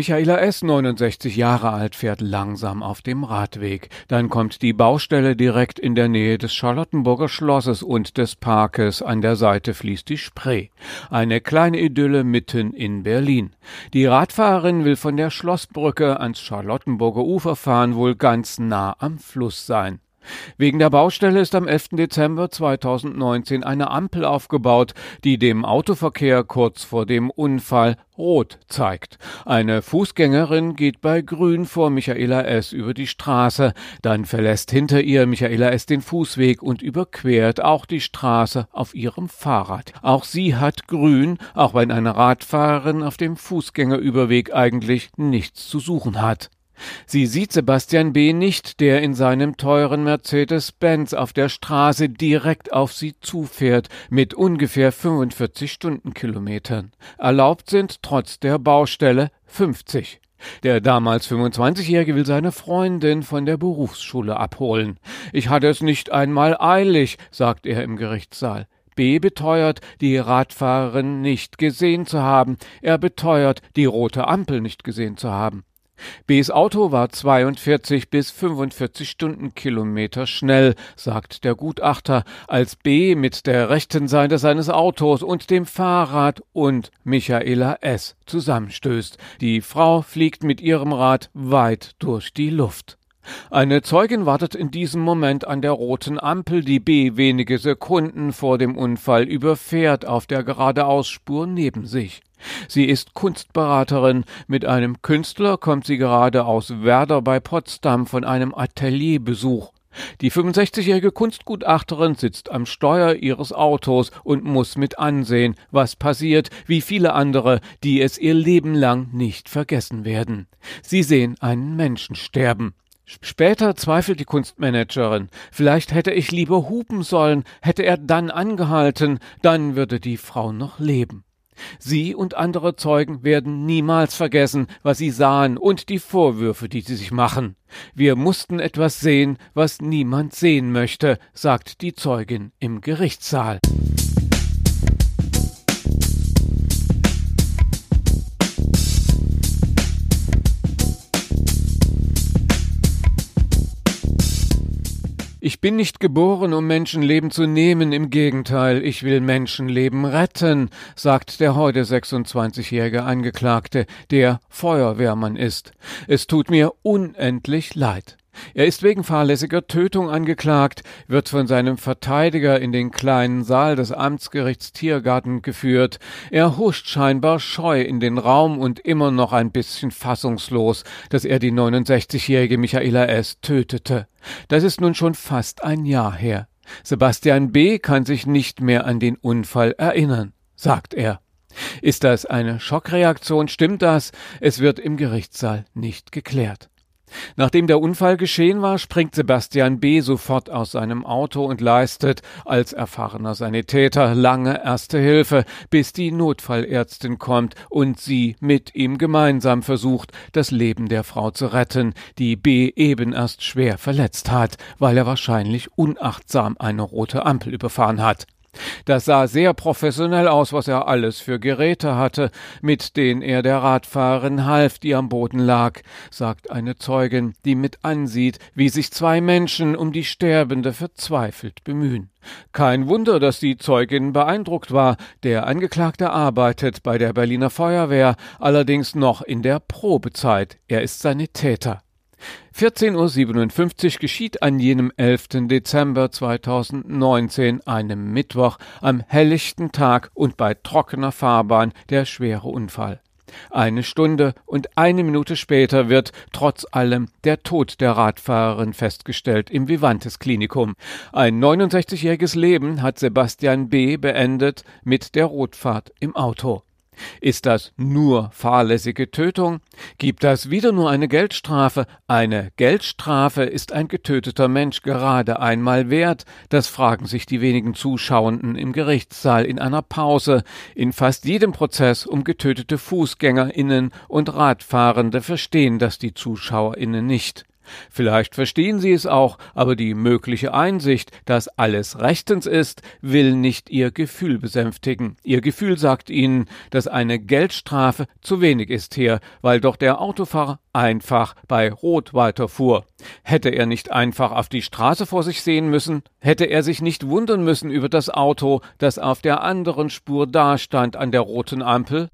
Michaela S., 69 Jahre alt, fährt langsam auf dem Radweg. Dann kommt die Baustelle direkt in der Nähe des Charlottenburger Schlosses und des Parkes. An der Seite fließt die Spree. Eine kleine Idylle mitten in Berlin. Die Radfahrerin will von der Schlossbrücke ans Charlottenburger Ufer fahren, wohl ganz nah am Fluss sein. Wegen der Baustelle ist am 11. Dezember 2019 eine Ampel aufgebaut, die dem Autoverkehr kurz vor dem Unfall rot zeigt. Eine Fußgängerin geht bei grün vor Michaela S. über die Straße, dann verlässt hinter ihr Michaela S. den Fußweg und überquert auch die Straße auf ihrem Fahrrad. Auch sie hat grün, auch wenn eine Radfahrerin auf dem Fußgängerüberweg eigentlich nichts zu suchen hat. Sie sieht Sebastian B. nicht, der in seinem teuren Mercedes-Benz auf der Straße direkt auf sie zufährt, mit ungefähr 45 Stundenkilometern. Erlaubt sind trotz der Baustelle 50. Der damals 25-Jährige will seine Freundin von der Berufsschule abholen. Ich hatte es nicht einmal eilig, sagt er im Gerichtssaal. B beteuert, die Radfahrerin nicht gesehen zu haben. Er beteuert, die rote Ampel nicht gesehen zu haben. Bs Auto war 42 bis 45 Stundenkilometer schnell, sagt der Gutachter, als B mit der rechten Seite seines Autos und dem Fahrrad und Michaela S. zusammenstößt. Die Frau fliegt mit ihrem Rad weit durch die Luft. Eine Zeugin wartet in diesem Moment an der roten Ampel, die B wenige Sekunden vor dem Unfall überfährt auf der geradeausspur neben sich. Sie ist Kunstberaterin. Mit einem Künstler kommt sie gerade aus Werder bei Potsdam von einem Atelierbesuch. Die 65-jährige Kunstgutachterin sitzt am Steuer ihres Autos und muss mit ansehen, was passiert, wie viele andere, die es ihr Leben lang nicht vergessen werden. Sie sehen einen Menschen sterben. Später zweifelt die Kunstmanagerin. Vielleicht hätte ich lieber hupen sollen, hätte er dann angehalten, dann würde die Frau noch leben. Sie und andere Zeugen werden niemals vergessen, was sie sahen und die Vorwürfe, die sie sich machen. Wir mussten etwas sehen, was niemand sehen möchte, sagt die Zeugin im Gerichtssaal. Ich bin nicht geboren, um Menschenleben zu nehmen, im Gegenteil, ich will Menschenleben retten, sagt der heute 26-jährige Angeklagte, der Feuerwehrmann ist. Es tut mir unendlich leid. Er ist wegen fahrlässiger Tötung angeklagt, wird von seinem Verteidiger in den kleinen Saal des Amtsgerichts Tiergarten geführt. Er huscht scheinbar scheu in den Raum und immer noch ein bisschen fassungslos, dass er die 69-jährige Michaela S. tötete. Das ist nun schon fast ein Jahr her. Sebastian B. kann sich nicht mehr an den Unfall erinnern, sagt er. Ist das eine Schockreaktion? Stimmt das? Es wird im Gerichtssaal nicht geklärt. Nachdem der Unfall geschehen war, springt Sebastian B. sofort aus seinem Auto und leistet als erfahrener Sanitäter lange erste Hilfe, bis die Notfallärztin kommt und sie mit ihm gemeinsam versucht, das Leben der Frau zu retten, die B. eben erst schwer verletzt hat, weil er wahrscheinlich unachtsam eine rote Ampel überfahren hat. Das sah sehr professionell aus, was er alles für Geräte hatte, mit denen er der Radfahrerin half, die am Boden lag, sagt eine Zeugin, die mit ansieht, wie sich zwei Menschen um die Sterbende verzweifelt bemühen. Kein Wunder, dass die Zeugin beeindruckt war. Der Angeklagte arbeitet bei der Berliner Feuerwehr, allerdings noch in der Probezeit. Er ist Sanitäter. 14.57 Uhr geschieht an jenem 11. Dezember 2019, einem Mittwoch, am helllichten Tag und bei trockener Fahrbahn der schwere Unfall. Eine Stunde und eine Minute später wird trotz allem der Tod der Radfahrerin festgestellt im Vivantes Klinikum. Ein 69-jähriges Leben hat Sebastian B. beendet mit der Rotfahrt im Auto. Ist das nur fahrlässige Tötung? Gibt das wieder nur eine Geldstrafe? Eine Geldstrafe ist ein getöteter Mensch gerade einmal wert? Das fragen sich die wenigen Zuschauenden im Gerichtssaal in einer Pause. In fast jedem Prozess um getötete Fußgängerinnen und Radfahrende verstehen das die Zuschauerinnen nicht. Vielleicht verstehen Sie es auch, aber die mögliche Einsicht, dass alles rechtens ist, will nicht Ihr Gefühl besänftigen. Ihr Gefühl sagt Ihnen, dass eine Geldstrafe zu wenig ist hier, weil doch der Autofahrer einfach bei Rot weiterfuhr. Hätte er nicht einfach auf die Straße vor sich sehen müssen? Hätte er sich nicht wundern müssen über das Auto, das auf der anderen Spur dastand an der roten Ampel?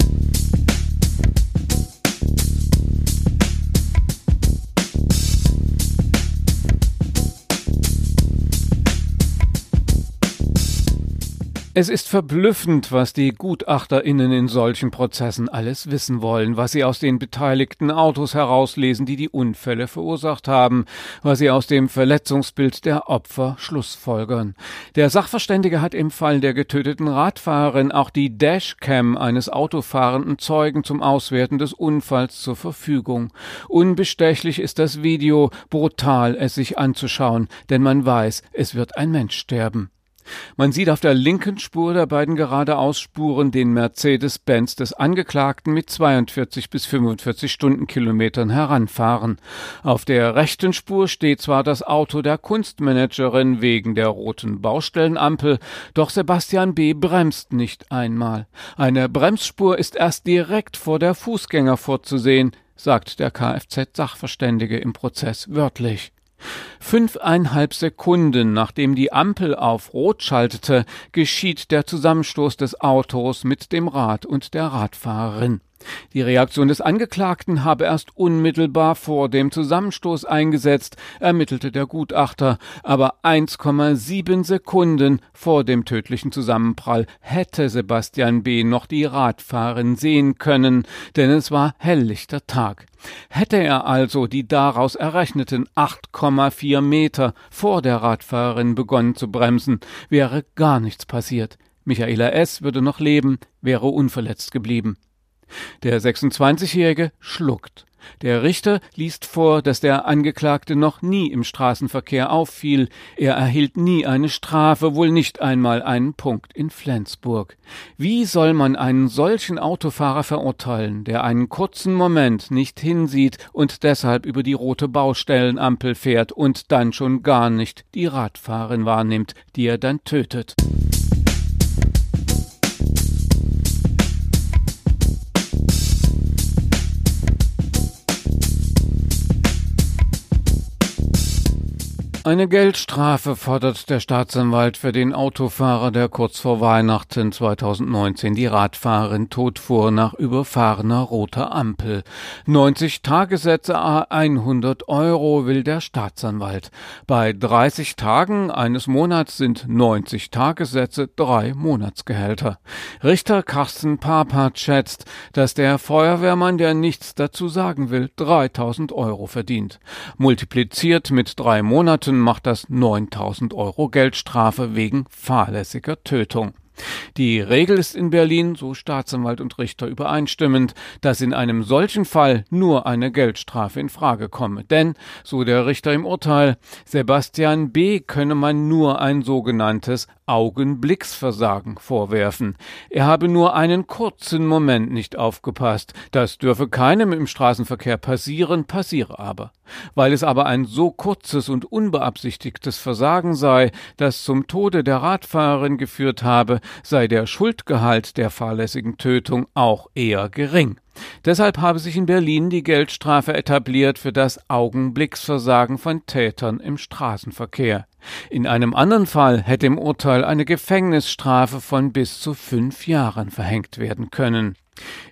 Es ist verblüffend, was die GutachterInnen in solchen Prozessen alles wissen wollen, was sie aus den beteiligten Autos herauslesen, die die Unfälle verursacht haben, was sie aus dem Verletzungsbild der Opfer schlussfolgern. Der Sachverständige hat im Fall der getöteten Radfahrerin auch die Dashcam eines autofahrenden Zeugen zum Auswerten des Unfalls zur Verfügung. Unbestechlich ist das Video, brutal es sich anzuschauen, denn man weiß, es wird ein Mensch sterben. Man sieht auf der linken Spur der beiden Geradeausspuren den Mercedes-Benz des Angeklagten mit 42 bis 45 Stundenkilometern heranfahren. Auf der rechten Spur steht zwar das Auto der Kunstmanagerin wegen der roten Baustellenampel, doch Sebastian B. bremst nicht einmal. Eine Bremsspur ist erst direkt vor der Fußgänger vorzusehen, sagt der Kfz-Sachverständige im Prozess wörtlich. Fünfeinhalb Sekunden nachdem die Ampel auf Rot schaltete, geschieht der Zusammenstoß des Autos mit dem Rad und der Radfahrerin. Die Reaktion des Angeklagten habe erst unmittelbar vor dem Zusammenstoß eingesetzt, ermittelte der Gutachter, aber 1,7 Sekunden vor dem tödlichen Zusammenprall hätte Sebastian B. noch die Radfahrerin sehen können, denn es war helllichter Tag. Hätte er also die daraus errechneten 8,4 Meter vor der Radfahrerin begonnen zu bremsen, wäre gar nichts passiert. Michaela S. würde noch leben, wäre unverletzt geblieben. Der 26-Jährige schluckt. Der Richter liest vor, dass der Angeklagte noch nie im Straßenverkehr auffiel. Er erhielt nie eine Strafe, wohl nicht einmal einen Punkt in Flensburg. Wie soll man einen solchen Autofahrer verurteilen, der einen kurzen Moment nicht hinsieht und deshalb über die rote Baustellenampel fährt und dann schon gar nicht die Radfahrerin wahrnimmt, die er dann tötet? Eine Geldstrafe fordert der Staatsanwalt für den Autofahrer, der kurz vor Weihnachten 2019 die Radfahrerin totfuhr nach überfahrener roter Ampel. 90 Tagessätze a 100 Euro will der Staatsanwalt. Bei 30 Tagen eines Monats sind 90 Tagessätze drei Monatsgehälter. Richter Carsten Papert schätzt, dass der Feuerwehrmann, der nichts dazu sagen will, 3000 Euro verdient. Multipliziert mit drei Monaten Menschen macht das 9000 Euro Geldstrafe wegen fahrlässiger Tötung. Die Regel ist in Berlin, so Staatsanwalt und Richter übereinstimmend, dass in einem solchen Fall nur eine Geldstrafe in Frage komme. Denn, so der Richter im Urteil, Sebastian B. könne man nur ein sogenanntes Augenblicksversagen vorwerfen. Er habe nur einen kurzen Moment nicht aufgepasst. Das dürfe keinem im Straßenverkehr passieren, passiere aber. Weil es aber ein so kurzes und unbeabsichtigtes Versagen sei, das zum Tode der Radfahrerin geführt habe, sei der Schuldgehalt der fahrlässigen Tötung auch eher gering. Deshalb habe sich in Berlin die Geldstrafe etabliert für das Augenblicksversagen von Tätern im Straßenverkehr. In einem anderen Fall hätte im Urteil eine Gefängnisstrafe von bis zu fünf Jahren verhängt werden können.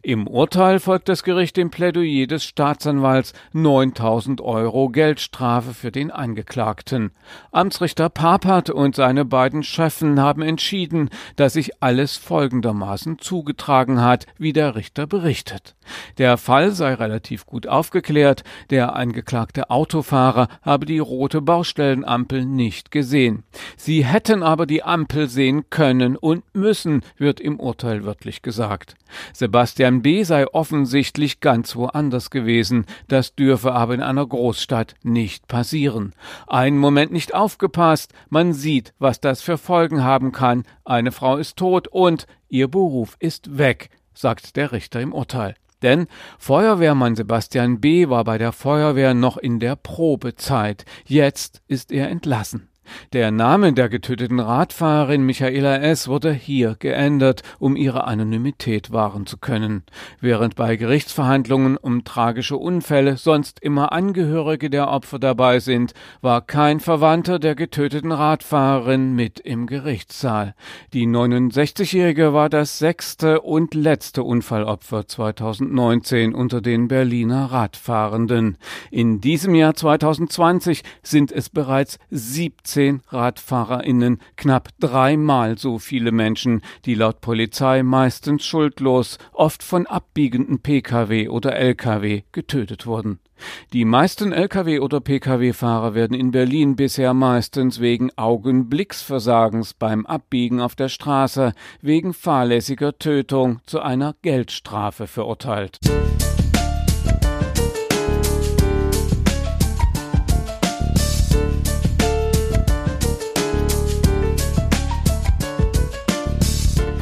Im Urteil folgt das Gericht dem Plädoyer des Staatsanwalts 9000 Euro Geldstrafe für den Angeklagten. Amtsrichter Papert und seine beiden Schöffen haben entschieden, dass sich alles folgendermaßen zugetragen hat, wie der Richter berichtet. Der Fall sei relativ gut aufgeklärt, der angeklagte Autofahrer habe die rote Baustellenampel nicht gesehen. Sie hätten aber die Ampel sehen können und müssen, wird im Urteil wörtlich gesagt. Sebastian B. sei offensichtlich ganz woanders gewesen, das dürfe aber in einer Großstadt nicht passieren. Ein Moment nicht aufgepasst, man sieht, was das für Folgen haben kann, eine Frau ist tot und ihr Beruf ist weg, sagt der Richter im Urteil. Denn Feuerwehrmann Sebastian B. war bei der Feuerwehr noch in der Probezeit. Jetzt ist er entlassen. Der Name der getöteten Radfahrerin Michaela S. wurde hier geändert, um ihre Anonymität wahren zu können. Während bei Gerichtsverhandlungen um tragische Unfälle sonst immer Angehörige der Opfer dabei sind, war kein Verwandter der getöteten Radfahrerin mit im Gerichtssaal. Die 69-Jährige war das sechste und letzte Unfallopfer 2019 unter den Berliner Radfahrenden. In diesem Jahr 2020 sind es bereits 17 zehn RadfahrerInnen knapp dreimal so viele Menschen, die laut Polizei meistens schuldlos, oft von abbiegenden Pkw oder Lkw getötet wurden. Die meisten Lkw- oder Pkw-Fahrer werden in Berlin bisher meistens wegen Augenblicksversagens beim Abbiegen auf der Straße wegen fahrlässiger Tötung zu einer Geldstrafe verurteilt.